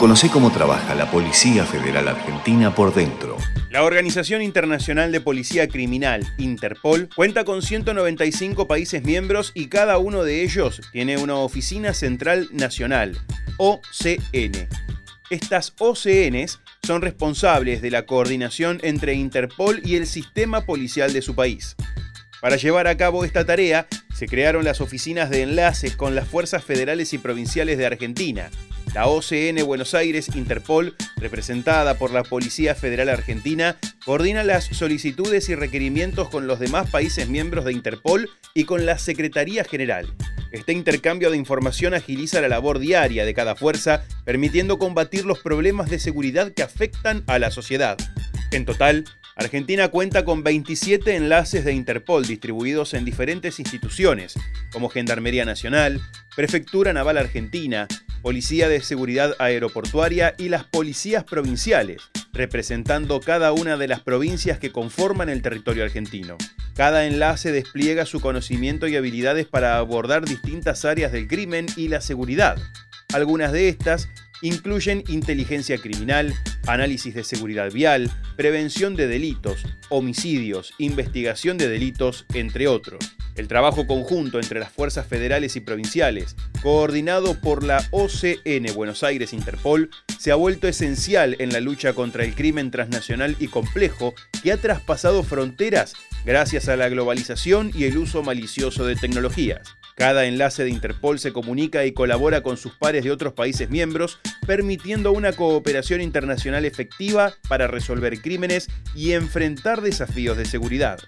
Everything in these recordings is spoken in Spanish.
Conoce cómo trabaja la Policía Federal Argentina por dentro. La Organización Internacional de Policía Criminal, Interpol, cuenta con 195 países miembros y cada uno de ellos tiene una oficina central nacional, OCN. Estas OCNs son responsables de la coordinación entre Interpol y el sistema policial de su país. Para llevar a cabo esta tarea, se crearon las oficinas de enlaces con las fuerzas federales y provinciales de Argentina, la OCN Buenos Aires Interpol, representada por la Policía Federal Argentina, coordina las solicitudes y requerimientos con los demás países miembros de Interpol y con la Secretaría General. Este intercambio de información agiliza la labor diaria de cada fuerza, permitiendo combatir los problemas de seguridad que afectan a la sociedad. En total, Argentina cuenta con 27 enlaces de Interpol distribuidos en diferentes instituciones, como Gendarmería Nacional, Prefectura Naval Argentina, Policía de Seguridad Aeroportuaria y las policías provinciales, representando cada una de las provincias que conforman el territorio argentino. Cada enlace despliega su conocimiento y habilidades para abordar distintas áreas del crimen y la seguridad. Algunas de estas incluyen inteligencia criminal, análisis de seguridad vial, prevención de delitos, homicidios, investigación de delitos, entre otros. El trabajo conjunto entre las fuerzas federales y provinciales, coordinado por la OCN Buenos Aires Interpol, se ha vuelto esencial en la lucha contra el crimen transnacional y complejo que ha traspasado fronteras gracias a la globalización y el uso malicioso de tecnologías. Cada enlace de Interpol se comunica y colabora con sus pares de otros países miembros, permitiendo una cooperación internacional efectiva para resolver crímenes y enfrentar desafíos de seguridad.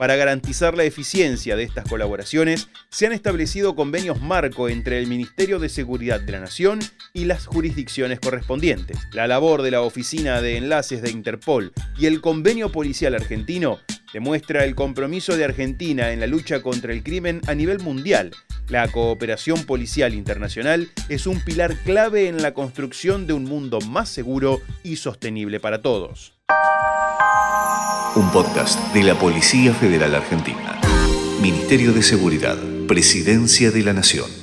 Para garantizar la eficiencia de estas colaboraciones, se han establecido convenios marco entre el Ministerio de Seguridad de la Nación y las jurisdicciones correspondientes. La labor de la Oficina de Enlaces de Interpol y el Convenio Policial Argentino demuestra el compromiso de Argentina en la lucha contra el crimen a nivel mundial. La cooperación policial internacional es un pilar clave en la construcción de un mundo más seguro y sostenible para todos. Un podcast de la Policía Federal Argentina. Ministerio de Seguridad, Presidencia de la Nación.